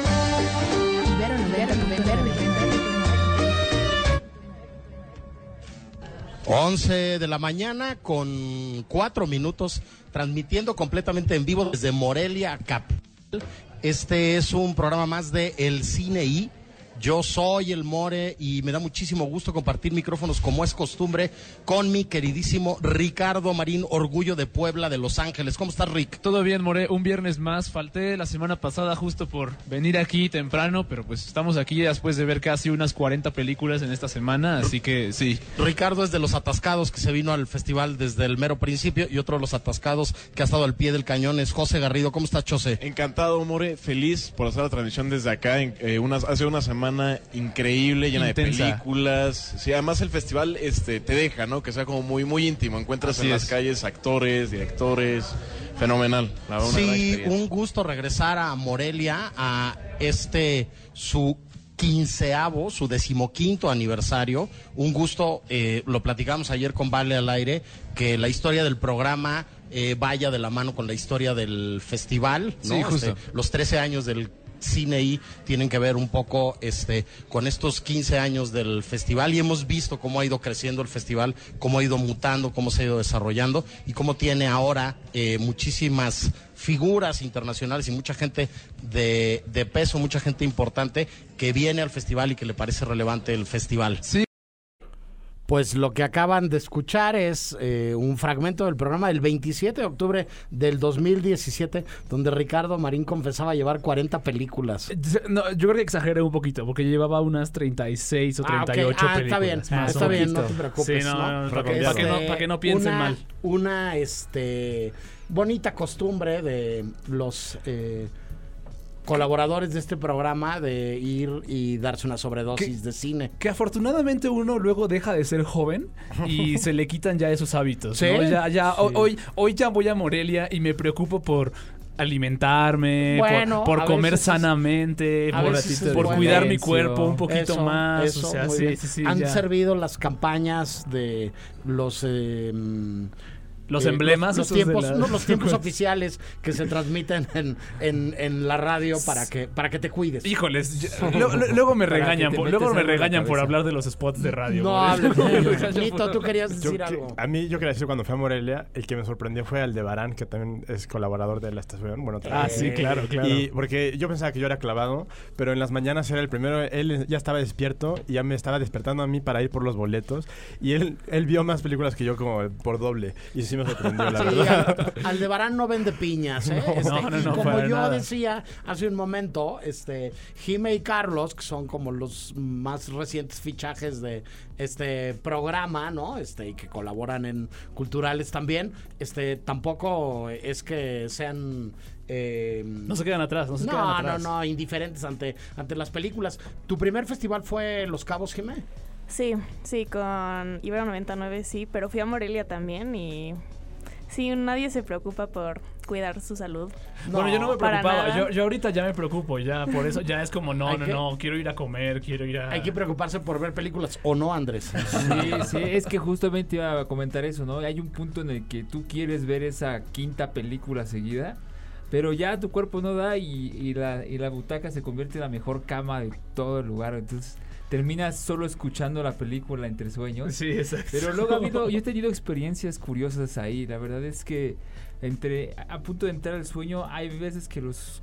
Ibero 90, 11 de la mañana con 4 minutos, transmitiendo completamente en vivo desde Morelia, Capital. Este es un programa más de El Cine I. Yo soy el More y me da muchísimo gusto compartir micrófonos como es costumbre con mi queridísimo Ricardo Marín, Orgullo de Puebla de Los Ángeles. ¿Cómo estás, Rick? Todo bien, More. Un viernes más. Falté la semana pasada justo por venir aquí temprano, pero pues estamos aquí después de ver casi unas 40 películas en esta semana, así que sí. Ricardo es de los atascados que se vino al festival desde el mero principio y otro de los atascados que ha estado al pie del cañón es José Garrido. ¿Cómo estás, José? Encantado, More, feliz por hacer la transmisión desde acá. En, eh, unas, hace una semana increíble, llena Intensa. de películas. Sí, además el festival este, te deja, ¿no? Que sea como muy, muy íntimo. Encuentras Así en es. las calles actores, directores. Fenomenal. La Sí, un gusto regresar a Morelia a este su quinceavo, su decimoquinto aniversario. Un gusto, eh, lo platicamos ayer con Vale al aire, que la historia del programa eh, vaya de la mano con la historia del festival, ¿no? Sí, justo. Este, los 13 años del cine y tienen que ver un poco este con estos 15 años del festival y hemos visto cómo ha ido creciendo el festival, cómo ha ido mutando, cómo se ha ido desarrollando y cómo tiene ahora eh, muchísimas figuras internacionales y mucha gente de, de peso, mucha gente importante que viene al festival y que le parece relevante el festival. Sí. Pues lo que acaban de escuchar es eh, un fragmento del programa del 27 de octubre del 2017, donde Ricardo Marín confesaba llevar 40 películas. No, yo creo que exageré un poquito, porque llevaba unas 36 o Ah, ok. 38 Ah, películas. está bien, está bien, no te preocupes. Sí, no, para, que no, este, para que no piensen una, mal. Una este, bonita costumbre de los eh, colaboradores de este programa de ir y darse una sobredosis de cine. Que afortunadamente uno luego deja de ser joven y se le quitan ya esos hábitos. ¿Sí? ¿no? Ya, ya, Sí. hoy, hoy ya voy a Morelia y me preocupo por alimentarme, por- Bueno, por, a comer veces sanamente, por, por bueno. cuidar mi cuerpo un poquito Eso, más. eso, o sea, sí, sí, sí, Han ya. servido las campañas de los eh, Los eh, emblemas, los, de tiempos, la- no, los tiempos oficiales que se transmiten en, en, en la radio para que para que te cuides. Híjoles, yo- lo- lo- luego me que regañan, por, luego me regañan por hablar de los spots de radio. No hables. Nito, tú querías Yo decir que- algo. a mí, yo quería decir, cuando fui a Morelia, el que me sorprendió fue Aldebarán, que también es colaborador de la estación. Bueno, Ah, sí, claro, claro. Y porque yo pensaba que yo era clavado, pero en las mañanas era el primero. Él ya estaba despierto y ya me estaba despertando a mí para ir por los boletos. Y él, él vio más películas que yo como por doble. Y sí me sorprendió, la verdad. Aldebarán no vende piñas, ¿eh? No, Este, no, no, no, como yo nada. decía hace un momento, este, Jime y Carlos, que son como los más recientes fichajes de este programa, ¿no? Este, y que colaboran en culturales también, este, tampoco es que sean eh, No se quedan atrás, no se quedan no, no, atrás. no, indiferentes ante, ante las películas. ¿Tu primer festival fue Los Cabos, Jimé? Sí, sí, con Ibero 99 sí, pero fui a Morelia también y sí, nadie se preocupa por cuidar su salud. Bueno, yo no me preocupaba. Yo, yo ahorita ya me preocupo, ya por eso ya es como no, no, que- no, quiero ir a comer, quiero ir a Hay que preocuparse por ver películas, ¿o no, Andrés? Sí, sí, es que justamente iba a comentar eso, ¿no? Hay un punto en el que tú quieres ver esa quinta película seguida, pero ya tu cuerpo no da y, y la, y la butaca se convierte en la mejor cama de todo el lugar. Entonces, terminas solo escuchando la película entre sueños. Sí, exacto. Pero luego ha habido, yo he tenido experiencias curiosas ahí. La verdad es que entre a punto de entrar al sueño hay veces que los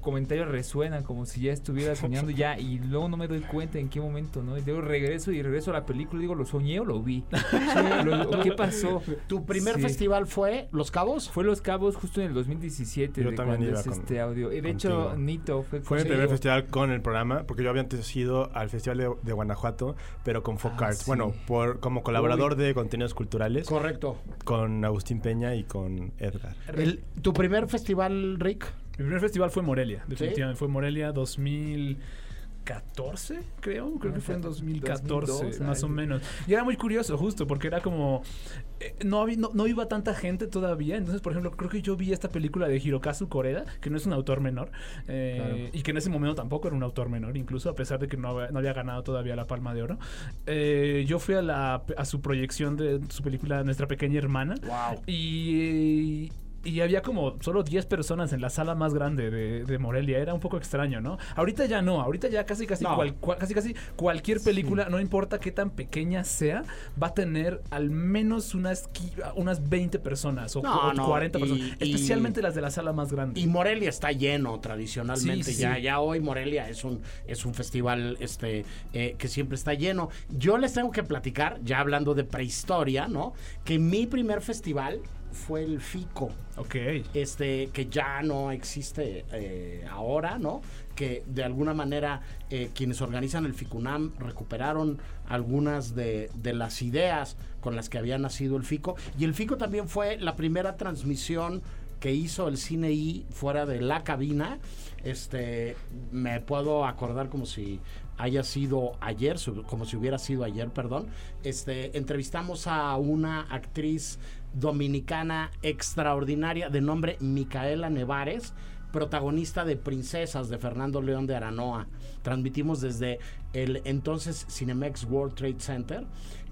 comentarios resuenan como si ya estuviera soñando ya y luego no me doy cuenta en qué momento, ¿no? Y luego regreso y regreso a la película y digo, ¿lo soñé o lo vi? ¿Qué pasó? ¿Tu primer Sí. festival fue Los Cabos? Fue Los Cabos justo en el 2017 Yo de también cuando iba es con- este audio. Y de hecho. Nito fue Fue mi primer festival con el programa, porque yo había antes ido al Festival de, de Guanajuato, pero con Folk Ah, Arts. sí. Bueno, por, como colaborador Uy. de contenidos culturales. Correcto. Con Agustín Peña y con Edgar. El- ¿Tu primer festival, Rick? Mi primer festival fue Morelia, definitivamente. Fue Morelia 2014, creo. Creo que fue en 2014, 2002, más o menos. Y era muy curioso, justo, porque era como. eh, no, había- no, no iba tanta gente todavía. Entonces, por ejemplo, creo que yo vi esta película de Hirokazu Koreda, que no es un autor menor. eh, Claro. Y que en ese momento tampoco era un autor menor, incluso, a pesar de que no había, no había ganado todavía la Palma de Oro. Eh, yo fui a, la, a su proyección de su película Nuestra Pequeña Hermana. Wow. Y, y había como solo 10 personas en la sala más grande de, de Morelia. Era un poco extraño, ¿no? Ahorita ya no. Ahorita ya casi casi, No. cual- cual- casi, casi cualquier película, no importa qué tan pequeña sea, va a tener al menos unas, unas 20 personas o, No, o no, 40 y- personas. y- especialmente las de la sala más grande. Y Morelia está lleno tradicionalmente. Sí, sí, ya, ya hoy Morelia es un, es un festival este, eh, que siempre está lleno. Yo les tengo que platicar, ya hablando de prehistoria, ¿no? Que mi primer festival fue el FICO. Ok. Este, que ya no existe eh, ahora, ¿no? Que de alguna manera eh, quienes organizan el FICUNAM recuperaron algunas de, de las ideas con las que había nacido el FICO. Y el FICO también fue la primera transmisión que hizo el cine I fuera de la cabina. Este, me puedo acordar como si haya sido ayer, como si hubiera sido ayer, perdón. Este, entrevistamos a una actriz dominicana extraordinaria de nombre Micaela Nevares protagonista de Princesas de Fernando León de Aranoa. Transmitimos desde el entonces Cinemex World Trade Center.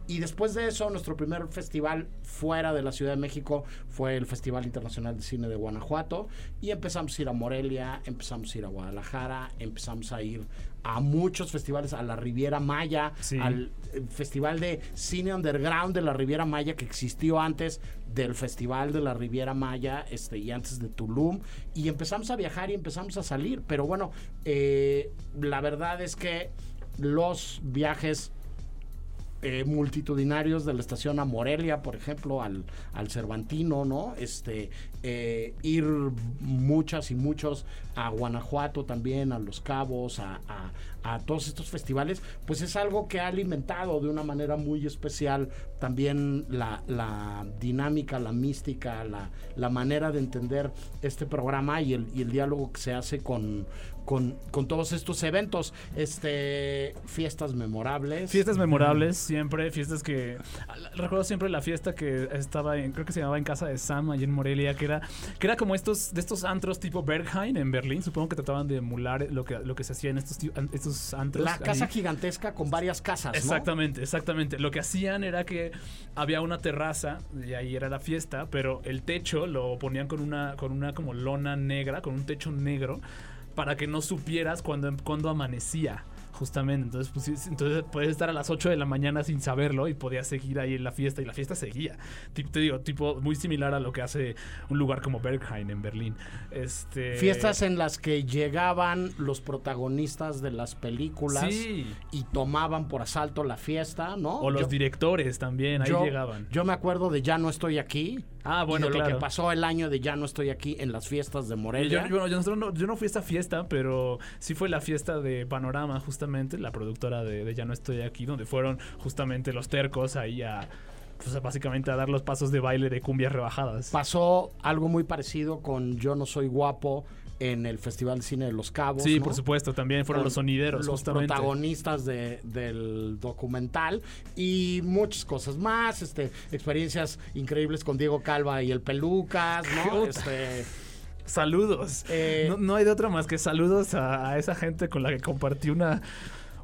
Y después de eso, nuestro primer festival fuera de la Ciudad de México fue el Festival Internacional de Cine de Guanajuato. Y empezamos a ir a Morelia, empezamos a ir a Guadalajara, empezamos a ir a muchos festivales, a la Riviera Maya, Sí. al eh, Festival de Cine Underground de la Riviera Maya que existió antes del Festival de la Riviera Maya este, y antes de Tulum. Y empezamos a viajar y empezamos a salir. Pero bueno, eh, la verdad es que los viajes eh, multitudinarios de la estación a Morelia, por ejemplo, al, al Cervantino, ¿no? Este, eh, ir muchas y muchos a Guanajuato también, a Los Cabos, a, a- a todos estos festivales, pues es algo que ha alimentado de una manera muy especial también la, la dinámica, la mística, la, la manera de entender este programa y el, y el diálogo que se hace con, con, con todos estos eventos. Este, fiestas memorables. Fiestas memorables, siempre, fiestas que... Recuerdo siempre la fiesta que estaba en, creo que se llamaba en casa de Sam, allí en Morelia, que era, que era como estos, de estos antros tipo Berghain en Berlín, supongo que trataban de emular lo que, lo que se hacía en estos, estos antros. La casa gigantesca con varias casas, ¿no? Exactamente, exactamente. Lo que hacían era que había una terraza y ahí era la fiesta, pero el techo lo ponían con una, con una como lona negra, con un techo negro, para que no supieras cuando, cuando amanecía. Justamente, entonces, pues, entonces puedes estar a las 8 de la mañana sin saberlo y podías seguir ahí en la fiesta y la fiesta seguía. Tip- te digo, tipo muy similar a lo que hace un lugar como Berghain en Berlín. Este, Fiestas en las que llegaban los protagonistas de las películas Sí. y tomaban por asalto la fiesta, ¿no? O los Yo- directores también, ahí yo- llegaban. Yo me acuerdo de Ya no estoy aquí. Ah, bueno, y de lo que pasó el año de Ya no estoy aquí en las fiestas de Morelia. yo- yo- nosotros no, yo no fui a esta fiesta, pero sí fue la fiesta de Panorama, justamente, la productora de, de Ya no estoy aquí, donde fueron justamente los tercos ahí a, pues, básicamente a dar los pasos de baile de cumbias rebajadas. Pasó algo muy parecido con Yo no soy guapo en el Festival de Cine de Los Cabos. Sí, ¿no? por supuesto, también fueron Con los sonideros, Los justamente. protagonistas de- del documental y muchas cosas más. Este, experiencias increíbles con Diego Calva y el Pelucas, ¿no? Este, Saludos. Eh, no, no hay de otra más que saludos a, a esa gente con la que compartí una,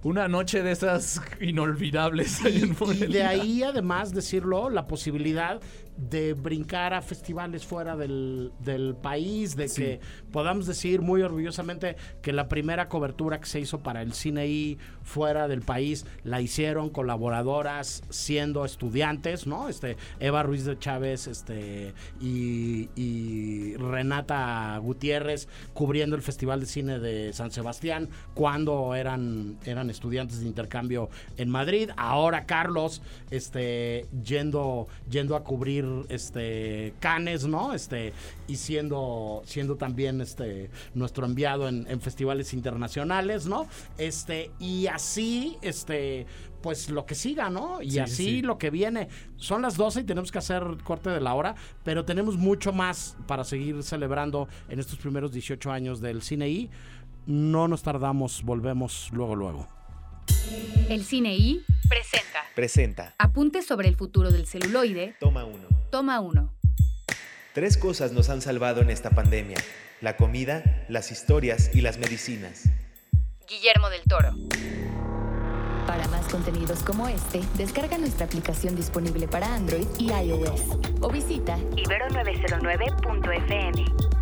una noche de esas inolvidables. Y de ahí, además, decirlo, la posibilidad de brincar a festivales fuera del, del país, de Sí. que podamos decir muy orgullosamente que la primera cobertura que se hizo para el cine I fuera del país la hicieron colaboradoras siendo estudiantes, ¿no? Este, Eva Ruiz de Chávez este, y, y Renata Gutiérrez cubriendo el Festival de Cine de San Sebastián cuando eran, eran estudiantes de intercambio en Madrid. Ahora Carlos este, yendo, yendo a cubrir este, Canes, ¿no? Este, y siendo, siendo también este, nuestro enviado en, en festivales internacionales, ¿no? Este, y así, este, pues lo que siga, ¿no? Y Sí, así sí. lo que viene. Son las 12 y tenemos que hacer corte de la hora, pero tenemos mucho más para seguir celebrando en estos primeros 18 años del cine y no nos tardamos, volvemos luego, luego. El Cine I presenta Presenta. Apuntes sobre el futuro del celuloide. Toma uno. Toma uno. Tres cosas nos han salvado en esta pandemia. La comida, las historias y las medicinas. Guillermo del Toro. Para más contenidos como este, descarga nuestra aplicación disponible para Android y iOS o visita Ibero909.fm.